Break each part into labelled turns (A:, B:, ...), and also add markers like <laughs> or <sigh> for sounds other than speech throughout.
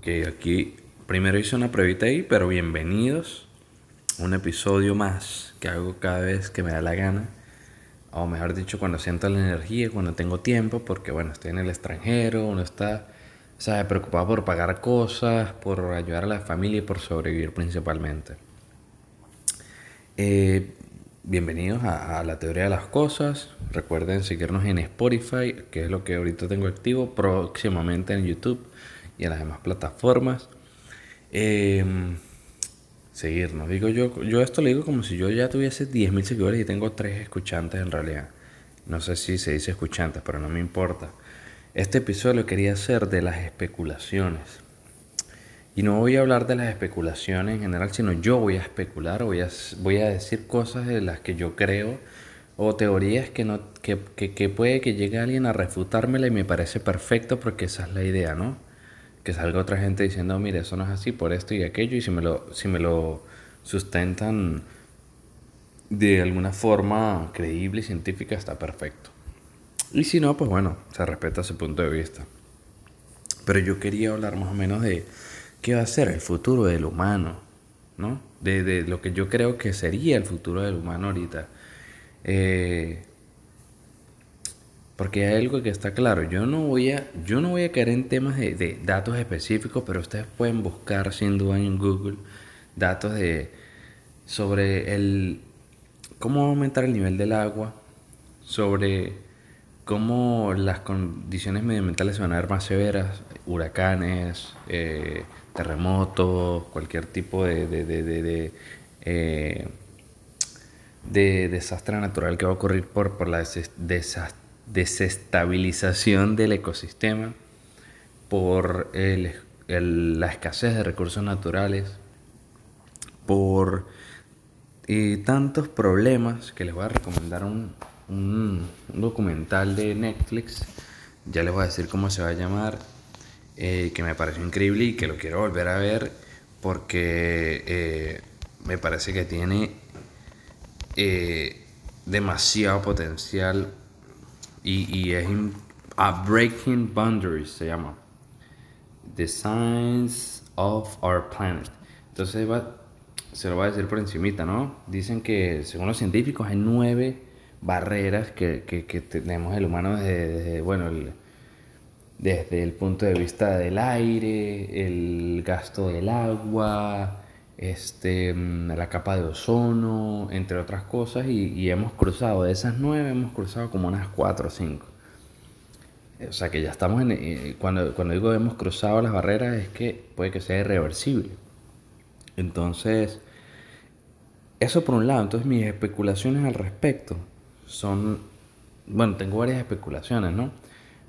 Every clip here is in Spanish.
A: Ok, aquí primero hice una pruebita ahí, pero bienvenidos. Un episodio más que hago cada vez que me da la gana. O mejor dicho, cuando siento la energía, cuando tengo tiempo, porque bueno, estoy en el extranjero, uno está, ¿sabes? Preocupado por pagar cosas, por ayudar a la familia y por sobrevivir principalmente. Eh, bienvenidos a, a, la teoría de las cosas. Recuerden seguirnos en Spotify, que es lo que ahorita tengo activo, próximamente en YouTube y en las demás plataformas. Eh, seguirnos. Digo yo, yo esto le digo como si yo ya tuviese 10.000 seguidores y tengo 3 escuchantes en realidad. No sé si se dice escuchantes, pero no me importa. Este episodio quería hacer de las especulaciones. Y no voy a hablar de las especulaciones en general, sino yo voy a especular, voy a, voy a decir cosas de las que yo creo o teorías que, no, que, que puede que llegue alguien a refutármela y me parece perfecto porque esa es la idea, ¿no? Que salga otra gente diciendo, mire, eso no es así por esto y aquello, y si me lo, si me lo sustentan de alguna forma creíble y científica, está perfecto. Y si no, pues bueno, se respeta ese punto de vista. Pero yo quería hablar más o menos de qué va a ser el futuro del humano, ¿no? De, de lo que yo creo que sería el futuro del humano ahorita. Eh, porque hay algo que está claro, yo no voy a, yo no voy a caer en temas de, de, datos específicos, pero ustedes pueden buscar sin duda en Google datos de sobre el cómo aumentar el nivel del agua, sobre cómo las condiciones medioambientales se van a ver más severas, huracanes, eh, terremotos, cualquier tipo de, de, de, de eh, desastre natural que va a ocurrir por, por la desastre desestabilización del ecosistema, por la escasez de recursos naturales, por y tantos problemas que les voy a recomendar un, documental de Netflix, ya les voy a decir cómo se va a llamar, eh, que me pareció increíble y que lo quiero volver a ver porque eh, me parece que tiene eh, demasiado potencial y, y es a Breaking Boundaries, se llama. The Science of Our Planet. Entonces se lo voy a decir por encimita, ¿no? Dicen que según los científicos hay nueve barreras que, que, tenemos el humano desde, bueno, desde el punto de vista del aire, el gasto del agua, este, la capa de ozono, entre otras cosas, y, hemos cruzado, de esas nueve hemos cruzado como unas cuatro o cinco. O sea que ya estamos en, eh, cuando, cuando digo hemos cruzado las barreras es que puede que sea irreversible. Entonces, eso por un lado, entonces mis especulaciones al respecto son, bueno, tengo varias especulaciones, ¿no?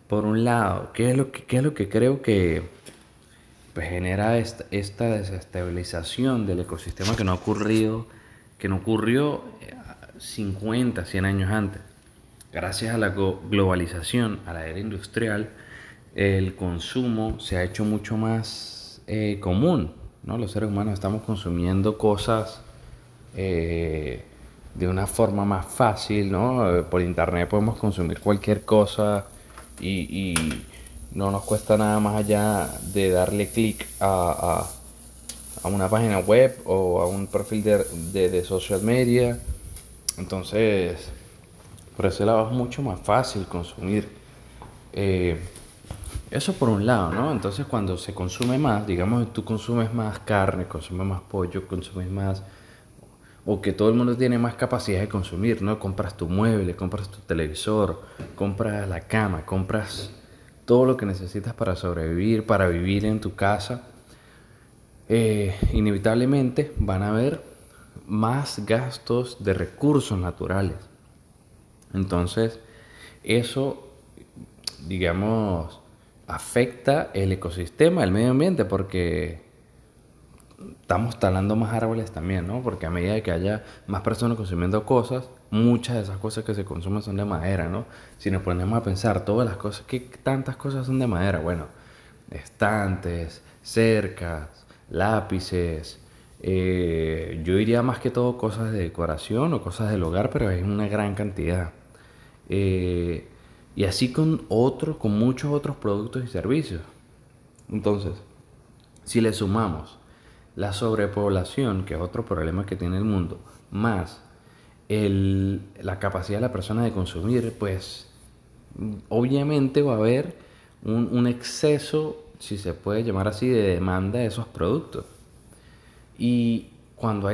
A: Por un lado, ¿qué es lo que, qué es lo que creo que pues genera esta, esta, desestabilización del ecosistema que no ha ocurrido, que no ocurrió 50, eh, 100 años antes. Gracias a la globalización, a la era industrial, el consumo se ha hecho mucho más eh, común. ¿no? Los seres humanos estamos consumiendo cosas eh, de una forma más fácil. ¿no? Por internet podemos consumir cualquier cosa y no nos cuesta nada más allá de darle clic a, a, una página web o a un perfil de, de, social media. Entonces, por ese lado es mucho más fácil consumir. Eh, eso por un lado, ¿no? Entonces cuando se consume más, digamos, tú consumes más carne, consumes más pollo, consumes más... O que todo el mundo tiene más capacidad de consumir, ¿no? Compras tu mueble, compras tu televisor, compras la cama, compras todo lo que necesitas para sobrevivir, para vivir en tu casa, eh, inevitablemente van a haber más gastos de recursos naturales. Entonces, eso, digamos, afecta el ecosistema, el medio ambiente, porque estamos talando más árboles también, ¿no? Porque a medida que haya más personas consumiendo cosas, muchas de esas cosas que se consumen son de madera, ¿no? Si nos ponemos a pensar todas las cosas, ¿qué tantas cosas son de madera? Bueno, estantes, cercas, lápices, eh, yo diría más que todo cosas de decoración o cosas del hogar, pero es una gran cantidad. Eh, y así con otros, con muchos otros productos y servicios. Entonces, Si le sumamos la sobrepoblación, que es otro problema que tiene el mundo, más la capacidad de la persona de consumir, pues obviamente va a haber un, exceso, si se puede llamar así, de demanda de esos productos. Y cuando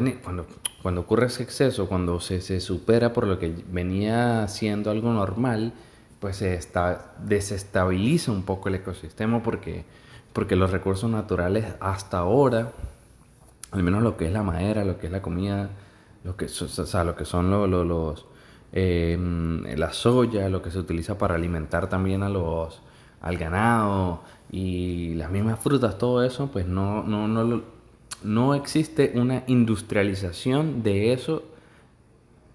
A: ocurre ese exceso, cuando se, se, supera por lo que venía siendo algo normal, pues se está, desestabiliza un poco el ecosistema porque, porque los recursos naturales hasta ahora, al menos lo que es la madera, lo que es la comida, lo que, son los, em, la soya, lo que se utiliza para alimentar también a los, al ganado y las mismas frutas, todo eso, pues no, no, no, no existe una industrialización de eso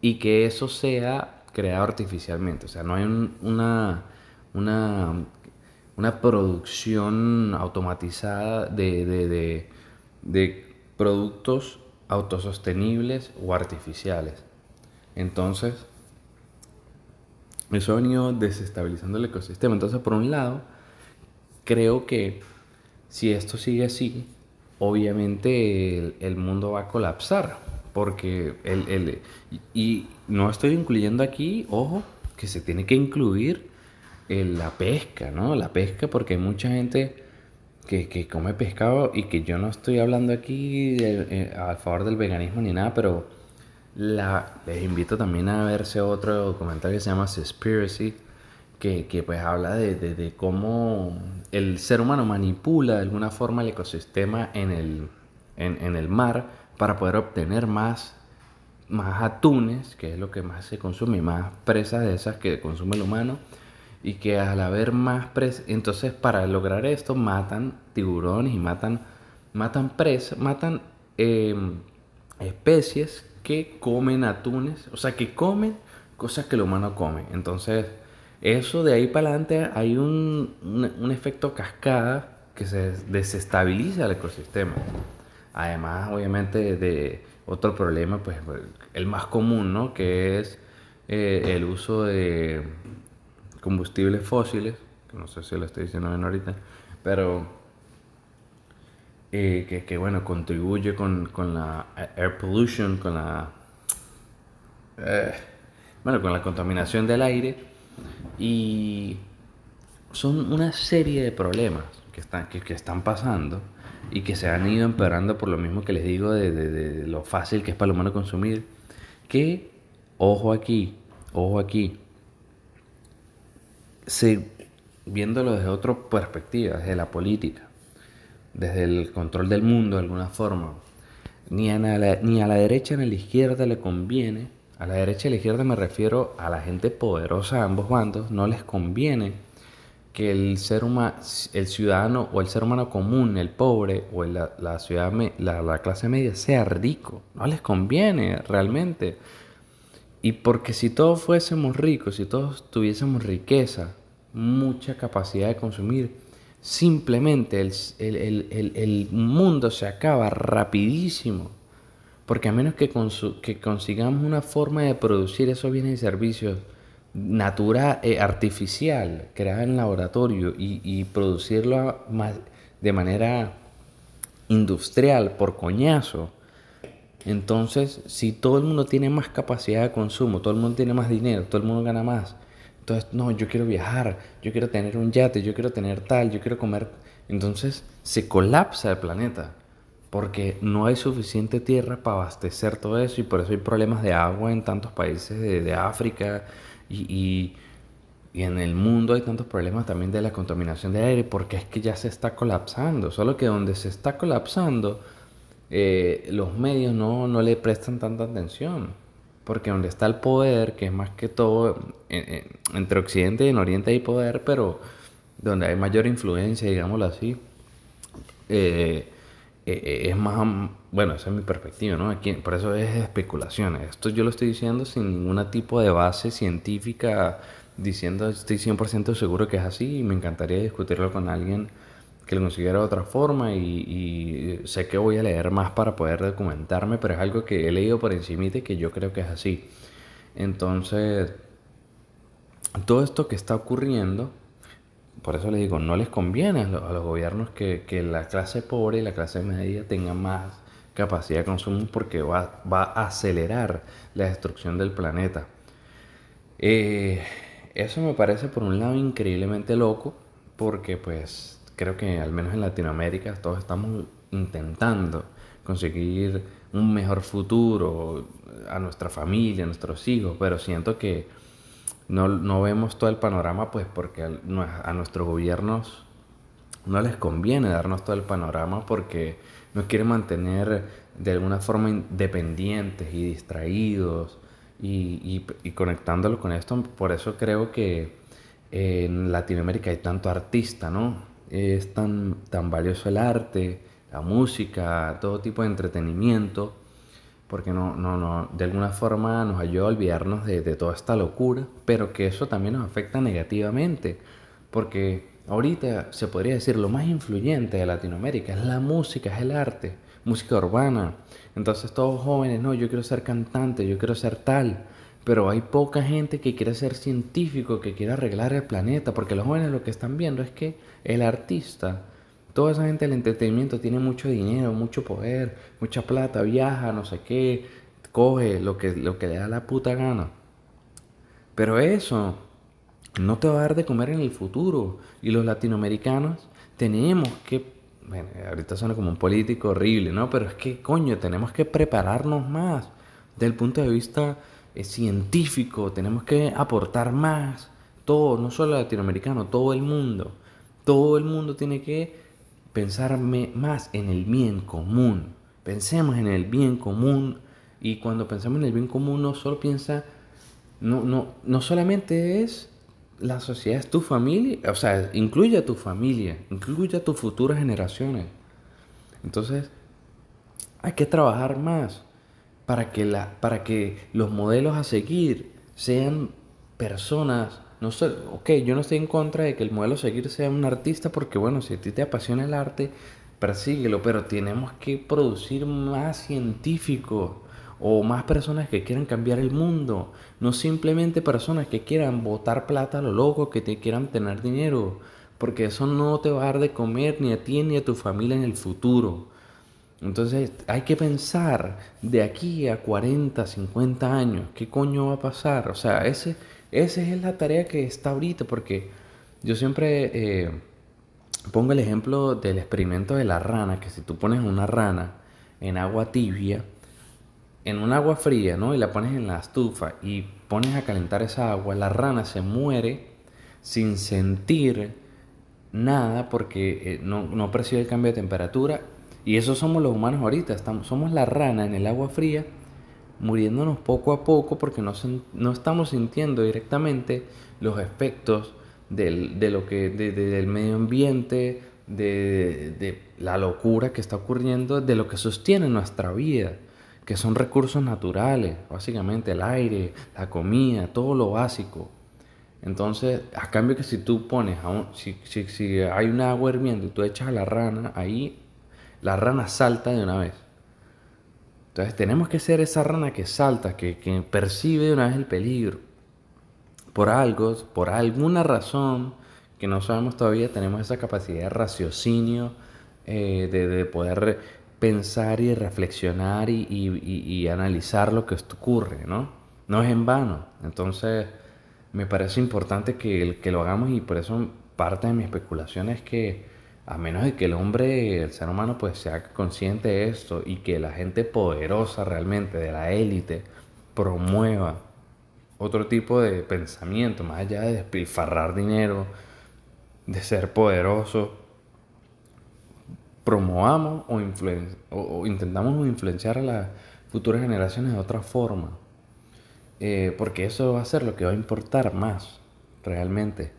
A: y que eso sea creado artificialmente. O sea, no hay una, una, una producción automatizada de, de, de productos autosostenibles o artificiales. Entonces, eso ha venido desestabilizando el ecosistema. Entonces, por un lado, creo que si esto sigue así, obviamente el, mundo va a colapsar. Porque el, el, y no estoy incluyendo aquí, ojo, que se tiene que incluir la pesca, ¿no? La pesca porque hay mucha gente que, come pescado y que yo no estoy hablando aquí eh, a favor del veganismo ni nada, pero la, les invito también a verse otro documental que se llama Conspiracy, que, que pues habla de, de, cómo el ser humano manipula de alguna forma el ecosistema en el, en, en el mar para poder obtener más, más atunes, que es lo que más se consume, más presas de esas que consume el humano y que al haber más presas, entonces para lograr esto matan tiburones y matan, matan presas, matan em, especies que comen atunes, o sea, que comen cosas que el humano come. Entonces, eso de ahí para adelante hay un, un, efecto cascada que se desestabiliza el ecosistema. Además, obviamente, de otro problema, pues el más común, ¿no? Que es eh, el uso de combustibles fósiles, que no sé si lo estoy diciendo bien ahorita, pero eh, que, bueno, contribuye con, la air pollution, con la, eh, bueno, con la contaminación del aire. Y son una serie de problemas que están, que, están pasando y que se han ido empeorando por lo mismo que les digo de, de lo fácil que es para el humano consumir, que, ojo aquí, ojo aquí, Sí, viéndolo desde otra perspectiva, desde la política, desde el control del mundo de alguna forma, ni a, la, ni a la derecha ni a la izquierda le conviene, a la derecha y a la izquierda me refiero a la gente poderosa de ambos bandos, no les conviene que el ser humano, el ciudadano o el ser humano común, el pobre o la, la, ciudad, la, la clase media sea rico, no les conviene realmente. Y porque si todos fuésemos ricos, si todos tuviésemos riqueza, mucha capacidad de consumir, simplemente el, mundo se acaba rapidísimo. Porque a menos que, que, consigamos una forma de producir esos bienes y servicios natural, eh, artificial, creada en laboratorio y, y producirlo de manera industrial por coñazo, entonces, si todo el mundo tiene más capacidad de consumo, todo el mundo tiene más dinero, todo el mundo gana más, entonces, no, yo quiero viajar, yo quiero tener un yate, yo quiero tener tal, yo quiero comer. Entonces, se colapsa el planeta porque no hay suficiente tierra para abastecer todo eso y por eso hay problemas de agua en tantos países de, África y, y, en el mundo hay tantos problemas también de la contaminación de aire porque es que ya se está colapsando. Solo que donde se está colapsando eh, los medios no, no le prestan tanta atención. Porque donde está el poder, que es más que todo, entre Occidente y en Oriente hay poder, pero donde hay mayor influencia, digámoslo así, eh, eh, es más, bueno, esa es mi perspectiva, ¿no? Aquí, por eso es especulación. Esto yo lo estoy diciendo sin ningún tipo de base científica, diciendo estoy 100% seguro que es así y me encantaría discutirlo con alguien que lo considera de otra forma y, sé que voy a leer más para poder documentarme, pero es algo que he leído por encima y que yo creo que es así. Entonces, todo esto que está ocurriendo por eso les digo, no les conviene a los, gobiernos que, la clase pobre y la clase media tengan más capacidad de consumo porque va, va a acelerar la destrucción del planeta. Eh, eso me parece por un lado increíblemente loco porque pues creo que al menos en Latinoamérica todos estamos intentando conseguir un mejor futuro a nuestra familia, a nuestros hijos, pero siento que no, vemos todo el panorama pues porque a, nuestros gobiernos no les conviene darnos todo el panorama porque nos quieren mantener de alguna forma independientes y distraídos y, y, conectándolo con esto. Por eso creo que en Latinoamérica hay tanto artista, ¿no? Es tan, tan valioso el arte, la música, todo tipo de entretenimiento porque no, no, no, de alguna forma nos ayuda a olvidarnos de, toda esta locura, pero que eso también nos afecta negativamente, porque ahorita se podría decir lo más influyente de Latinoamérica es la música, es el arte, música urbana. Entonces todos jóvenes, no, yo quiero ser cantante, yo quiero ser tal, pero hay poca gente que quiere ser científico, que quiere arreglar el planeta, porque los jóvenes lo que están viendo es que el artista Toda esa gente del entretenimiento tiene mucho dinero, mucho poder, mucha plata, viaja, no sé qué, coge lo que, lo que le da la puta gana. Pero eso no te va a dar de comer en el futuro. Y los latinoamericanos tenemos que, bueno, ahorita suena como un político horrible, ¿no? Pero es que, coño, tenemos que prepararnos más. Desde el punto de vista eh, científico, tenemos que aportar más. Todo, no solo latinoamericano, todo el mundo. Todo el mundo tiene que pensarme más en el bien común. Pensemos en el bien común y cuando pensamos en el bien común no solo piensa, no, no, no solamente es la sociedad, es tu familia, o sea, incluye a tu familia, incluye a tus futuras generaciones. Entonces, hay que trabajar más para que, la, para que los modelos a seguir sean personas no sé, ok, yo no estoy en contra de que el modelo seguir sea un artista porque bueno, si a ti te apasiona el arte, persíguelo, pero tenemos que producir más científicos o más personas que quieran cambiar el mundo, no simplemente personas que quieran botar plata a lo loco, que te quieran tener dinero, porque eso no te va a dar de comer ni a ti ni a tu familia en el futuro. Entonces hay que pensar de aquí a 40, 50 años, ¿qué coño va a pasar? O sea, ese esa es la tarea que está ahorita, porque yo siempre eh, pongo el ejemplo del experimento de la rana, que si tú pones una rana en agua tibia, en un agua fría, ¿no? Y la pones en la estufa y pones a calentar esa agua, la rana se muere sin sentir nada porque eh, no, no, percibe el cambio de temperatura. Y eso somos los humanos ahorita, estamos, somos la rana en el agua fría muriéndonos poco a poco porque no, no estamos sintiendo directamente los efectos del, de lo que, del medio ambiente, de, de, la locura que está ocurriendo, de lo que sostiene nuestra vida, que son recursos naturales, básicamente el aire, la comida, todo lo básico. Entonces, a cambio que si tú pones, a si, si, si hay un agua hirviendo y tú echas a la rana, ahí la rana salta de una vez. Entonces tenemos que ser esa rana que salta, que, percibe de una vez el peligro. Por algo, por alguna razón que no sabemos todavía, tenemos esa capacidad de raciocinio, eh, de, poder pensar y reflexionar y, analizar lo que ocurre, ¿no? No es en vano. Entonces, me parece importante que, que lo hagamos y por eso parte de mi especulación es que a menos de que el hombre, el ser humano, pues sea consciente de esto y que la gente poderosa realmente de la élite promueva otro tipo de pensamiento, más allá de despilfarrar dinero, de ser poderoso, promovamos o, intentamos influenciar a las futuras generaciones de otra forma. Eh, porque eso va a ser lo que va a importar más, realmente.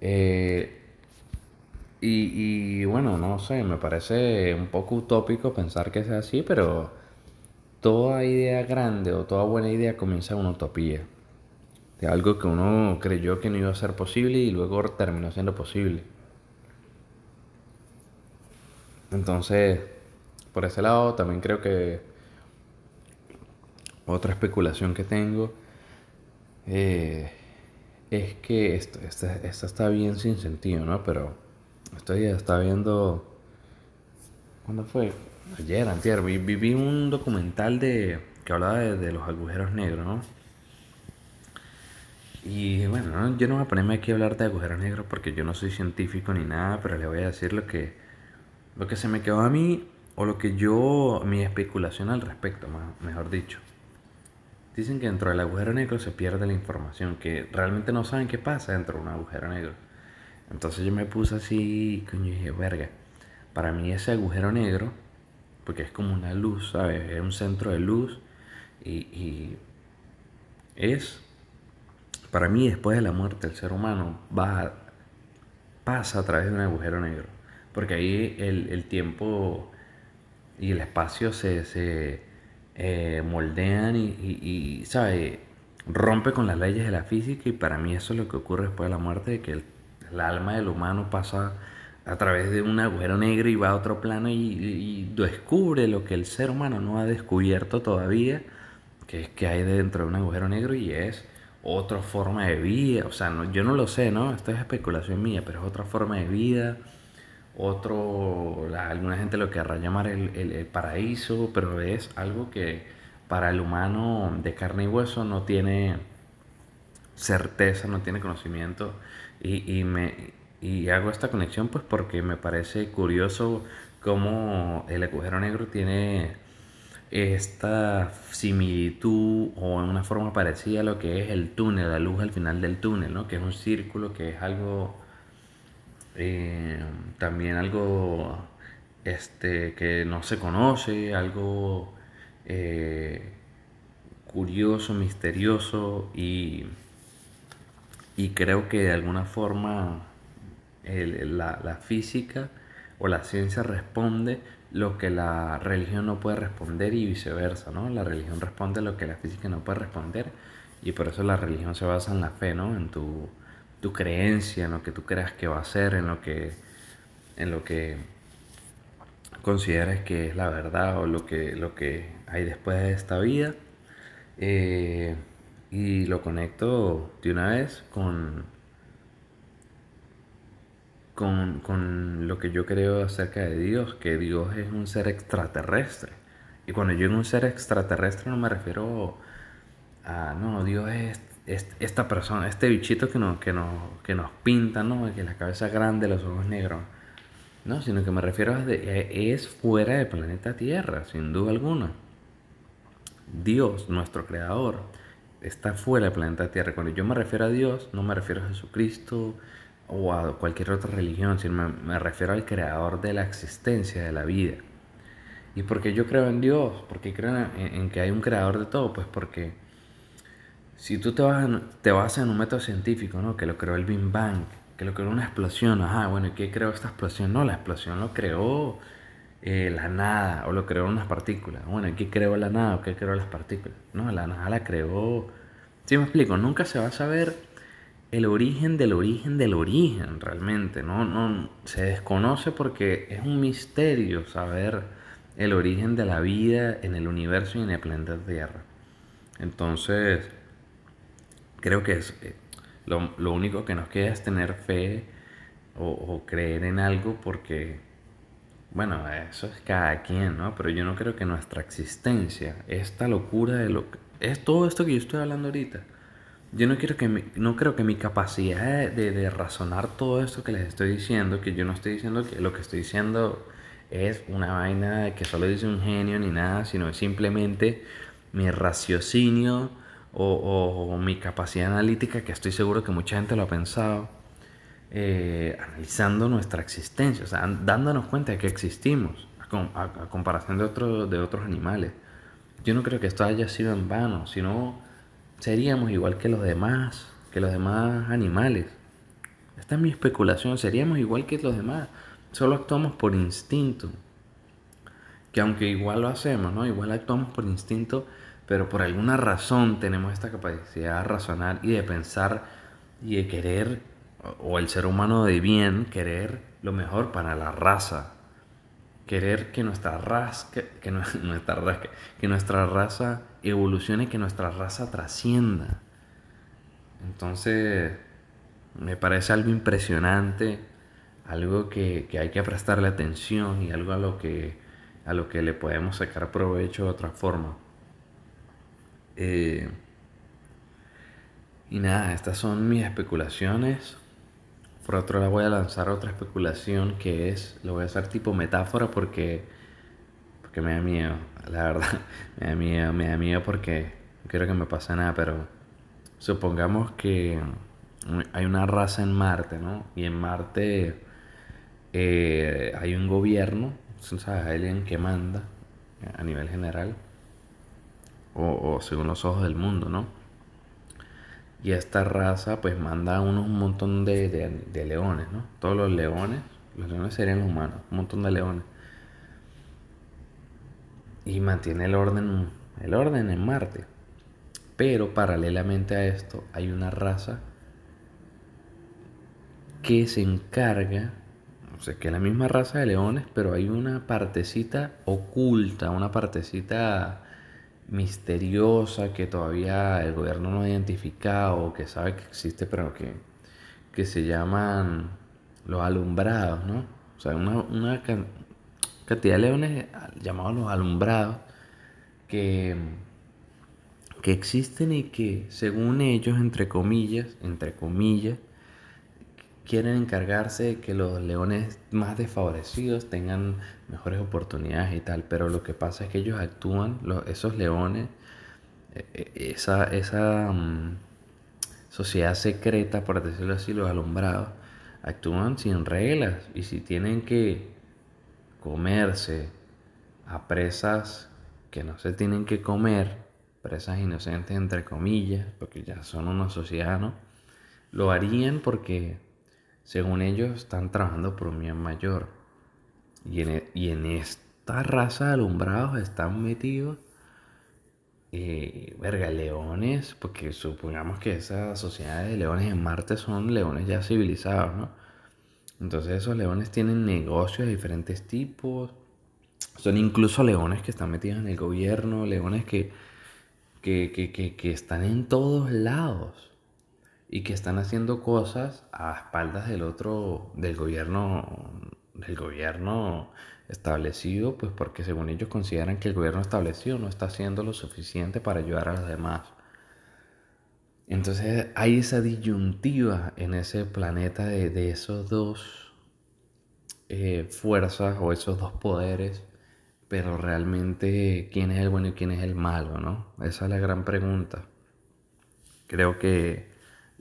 A: Eh, y, bueno, no sé, me parece un poco utópico pensar que sea así, pero toda idea grande o toda buena idea comienza en una utopía. De algo que uno creyó que no iba a ser posible y luego terminó siendo posible. Entonces, por ese lado también creo que otra especulación que tengo, eh, es que esto, esta, está bien sin sentido, ¿no? Pero estoy está viendo... ¿Cuándo fue? Ayer, antier, vi, vi un documental de que hablaba de, los agujeros negros, ¿no? Y bueno, yo no voy a ponerme aquí a hablar de agujeros negros porque yo no soy científico ni nada, pero le voy a decir lo que, lo que se me quedó a mí o lo que yo, mi especulación al respecto, mejor dicho. Dicen que dentro del agujero negro se pierde la información, que realmente no saben qué pasa dentro de un agujero negro. Entonces yo me puse así, coño, y dije, verga, para mí ese agujero negro, porque es como una luz, ¿sabes? Es un centro de luz y, es, para mí después de la muerte el ser humano va, pasa a través de un agujero negro, porque ahí el, tiempo y el espacio se eh, moldean y, y, ¿sabe? Rompe con las leyes de la física y para mí eso es lo que ocurre después de la muerte, que el, alma del humano pasa a través de un agujero negro y va a otro plano y, descubre lo que el ser humano no ha descubierto todavía, que es que hay dentro de un agujero negro y es otra forma de vida, o sea, no, yo no lo sé, ¿no? Esto es especulación mía, pero es otra forma de vida otro, alguna gente lo querrá llamar el, paraíso, pero es algo que para el humano de carne y hueso no tiene certeza, no tiene conocimiento y, y, me, y hago esta conexión pues porque me parece curioso cómo el agujero negro tiene esta similitud o una forma parecida a lo que es el túnel, la luz al final del túnel, ¿no? que es un círculo, que es algo eh, también algo este, que no se conoce, algo eh, curioso, misterioso y, y, creo que de alguna forma la, la, física o la ciencia responde lo que la religión no puede responder y viceversa, ¿no? La religión responde lo que la física no puede responder y por eso la religión se basa en la fe, ¿no? En tu tu creencia, en lo que tú creas que va a ser, en lo que, en lo que consideres que es la verdad o lo que, lo que hay después de esta vida. Eh, y lo conecto de una vez con, con, con, lo que yo creo acerca de Dios, que Dios es un ser extraterrestre. Y cuando yo digo un ser extraterrestre no me refiero a, no, Dios es esta persona, este bichito que nos, que nos, que nos pinta, ¿no? Que la cabeza grande, los ojos negros. No, sino que me refiero a es fuera del planeta Tierra, sin duda alguna. Dios, nuestro creador, está fuera del planeta Tierra. Cuando yo me refiero a Dios, no me refiero a Jesucristo o a cualquier otra religión, sino me, refiero al creador de la existencia, de la vida. ¿Y porque yo creo en Dios? porque creo en, en que hay un creador de todo? Pues porque si tú te vas, te vas en un método científico, ¿no? Que lo creó el Big Bang, que lo creó una explosión, ajá, bueno, ¿y qué creó esta explosión? No, la explosión lo creó eh, la nada, o lo creó unas partículas. Bueno, ¿y qué creó la nada o qué creó las partículas? No, la nada la creó... ¿Sí me explico? Nunca se va a saber el origen del origen del origen, realmente, ¿no? no se desconoce porque es un misterio saber el origen de la vida en el universo y en el planeta Tierra. Entonces creo que es, eh, lo, único que nos queda es tener fe o, creer en algo porque, bueno, eso es cada quien, ¿no? Pero yo no creo que nuestra existencia, esta locura de lo que... Es todo esto que yo estoy hablando ahorita. Yo no, quiero que no creo que mi capacidad de, de, razonar todo esto que les estoy diciendo, que yo no estoy diciendo que lo que estoy diciendo es una vaina que solo dice un genio ni nada, sino simplemente mi raciocinio o, mi capacidad analítica, que estoy seguro que mucha gente lo ha pensado, eh, analizando nuestra existencia, o sea, dándonos cuenta de que existimos, a, comparación de, otro, de otros animales. Yo no creo que esto haya sido en vano, sino seríamos igual que los demás, que los demás animales. Esta es mi especulación, seríamos igual que los demás, solo actuamos por instinto. Que aunque igual lo hacemos, ¿no? Igual actuamos por instinto, pero por alguna razón tenemos esta capacidad de razonar y de pensar y de querer, o el ser humano de bien, querer lo mejor para la raza. Querer que nuestra raza, que, <laughs> nuestra, que nuestra raza evolucione, que nuestra raza trascienda. Entonces, me parece algo impresionante, algo que, hay que prestarle atención y algo a lo que, a lo que le podemos sacar provecho de otra forma. Eh, y nada, estas son mis especulaciones. Por otro lado voy a lanzar otra especulación que es, lo voy a hacer tipo metáfora porque, porque me da miedo, la verdad, <laughs> me da miedo, me da miedo porque no quiero que me pase nada, pero supongamos que hay una raza en Marte, ¿no? Y en Marte eh, hay un gobierno, ¿sabes? alguien que manda a nivel general, o, o según los ojos del mundo, ¿no? Y esta raza pues manda unos, un montón de, de, leones, ¿no? Todos los leones, los leones serían los humanos, un montón de leones. Y mantiene el orden, el orden en Marte. Pero paralelamente a esto hay una raza que se encarga, o sea, que es la misma raza de leones, pero hay una partecita oculta, una partecita misteriosa que todavía el gobierno no ha identificado, que sabe que existe, pero que, que se llaman los alumbrados, ¿no? O sea, una, una cantidad de leones llamados los alumbrados que, que existen y que según ellos, entre comillas, entre comillas, quieren encargarse de que los leones más desfavorecidos tengan mejores oportunidades y tal, pero lo que pasa es que ellos actúan, esos leones, e, e, esa, esa mm, sociedad secreta, por decirlo así, los alumbrados, actúan sin reglas y si tienen que comerse a presas que no se tienen que comer, presas inocentes entre comillas, porque ya son una sociedad, ¿no? Lo harían porque según ellos, están trabajando por un bien mayor. Y en, e, y en esta raza de alumbrados están metidos, eh, verga, leones, porque supongamos que esa sociedad de leones en Marte son leones ya civilizados, ¿no? Entonces esos leones tienen negocios de diferentes tipos. Son incluso leones que están metidos en el gobierno, leones que, que, que, que están en todos lados y que están haciendo cosas a espaldas del otro, del gobierno, del gobierno establecido, pues porque según ellos consideran que el gobierno establecido no está haciendo lo suficiente para ayudar a los demás. Entonces hay esa disyuntiva en ese planeta de, de esos dos eh, fuerzas o esos dos poderes, pero realmente quién es el bueno y quién es el malo, ¿no? Esa es la gran pregunta. Creo que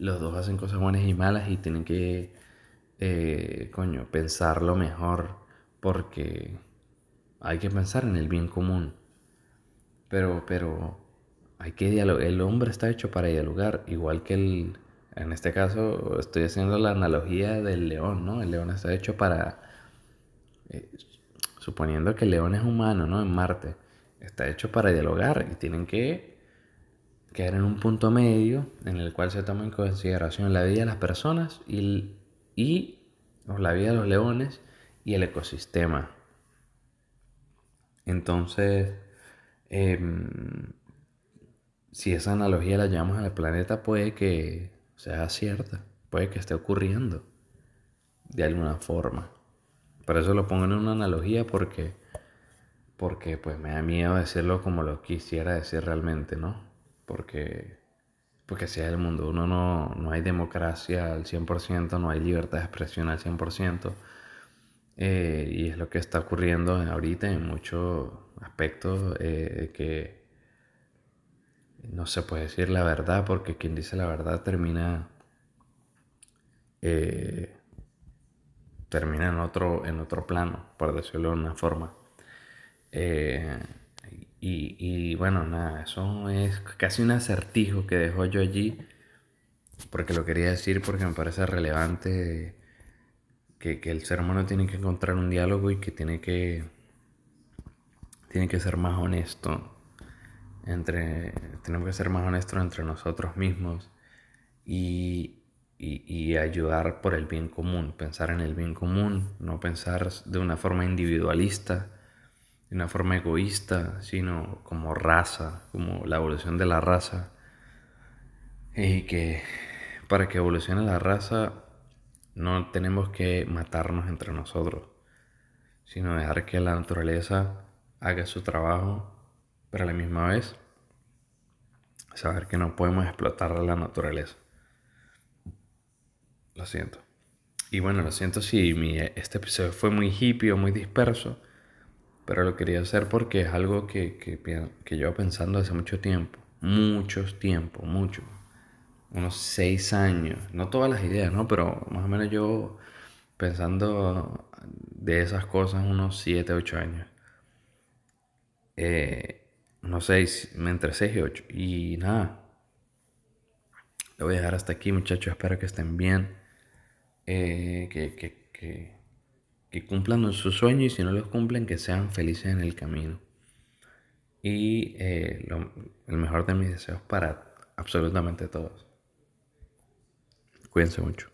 A: los dos hacen cosas buenas y malas y tienen que, eh, coño, pensarlo mejor porque hay que pensar en el bien común. Pero, pero hay que dialogar. El hombre está hecho para dialogar, igual que el, en este caso estoy haciendo la analogía del león, ¿no? El león está hecho para, eh, suponiendo que el león es humano, ¿no? En Marte, está hecho para dialogar y tienen que quedar en un punto medio en el cual se toma en consideración la vida de las personas y, y la vida de los leones y el ecosistema. Entonces, em, si esa analogía la llevamos al planeta, puede que sea cierta, puede que esté ocurriendo de alguna forma. Por eso lo pongo en una analogía porque, porque pues me da miedo decirlo como lo quisiera decir realmente, ¿no? Porque, porque así es el mundo. Uno no, no hay democracia al 100%, no hay libertad de expresión al 100%. Eh, y es lo que está ocurriendo ahorita en muchos aspectos eh, que no se puede decir la verdad porque quien dice la verdad termina eh, termina en otro en otro plano por decirlo de una forma y, bueno, nada, eso es casi un acertijo que dejo yo allí, porque lo quería decir porque me parece relevante que, el ser humano tiene que encontrar un diálogo y que tiene que, tiene que ser más honesto entre, tenemos que ser más honestos entre nosotros mismos y, y, ayudar por el bien común, pensar en el bien común, no pensar de una forma individualista de una forma egoísta, sino como raza, como la evolución de la raza. Y que, para que evolucione la raza, no tenemos que matarnos entre nosotros, sino dejar que la naturaleza haga su trabajo, pero a la misma vez saber que no podemos explotar la naturaleza. Lo siento. Y bueno, lo siento si mi, este episodio fue muy hippie o muy disperso, pero lo quería hacer porque es algo que, que, que llevo pensando hace mucho tiempo. Muchos tiempo, mucho. Unos seis años. No todas las ideas, ¿no? Pero más o menos yo pensando de esas cosas unos siete, ocho años. Eh, no sé, entre 6 y 8. Y nada, lo voy a dejar hasta aquí muchachos, espero que estén bien, eh, que, que, que, que, cumplan sus sueños y si no los cumplen, que sean felices en el camino. Y eh, el mejor de mis deseos para absolutamente todos. Cuídense mucho.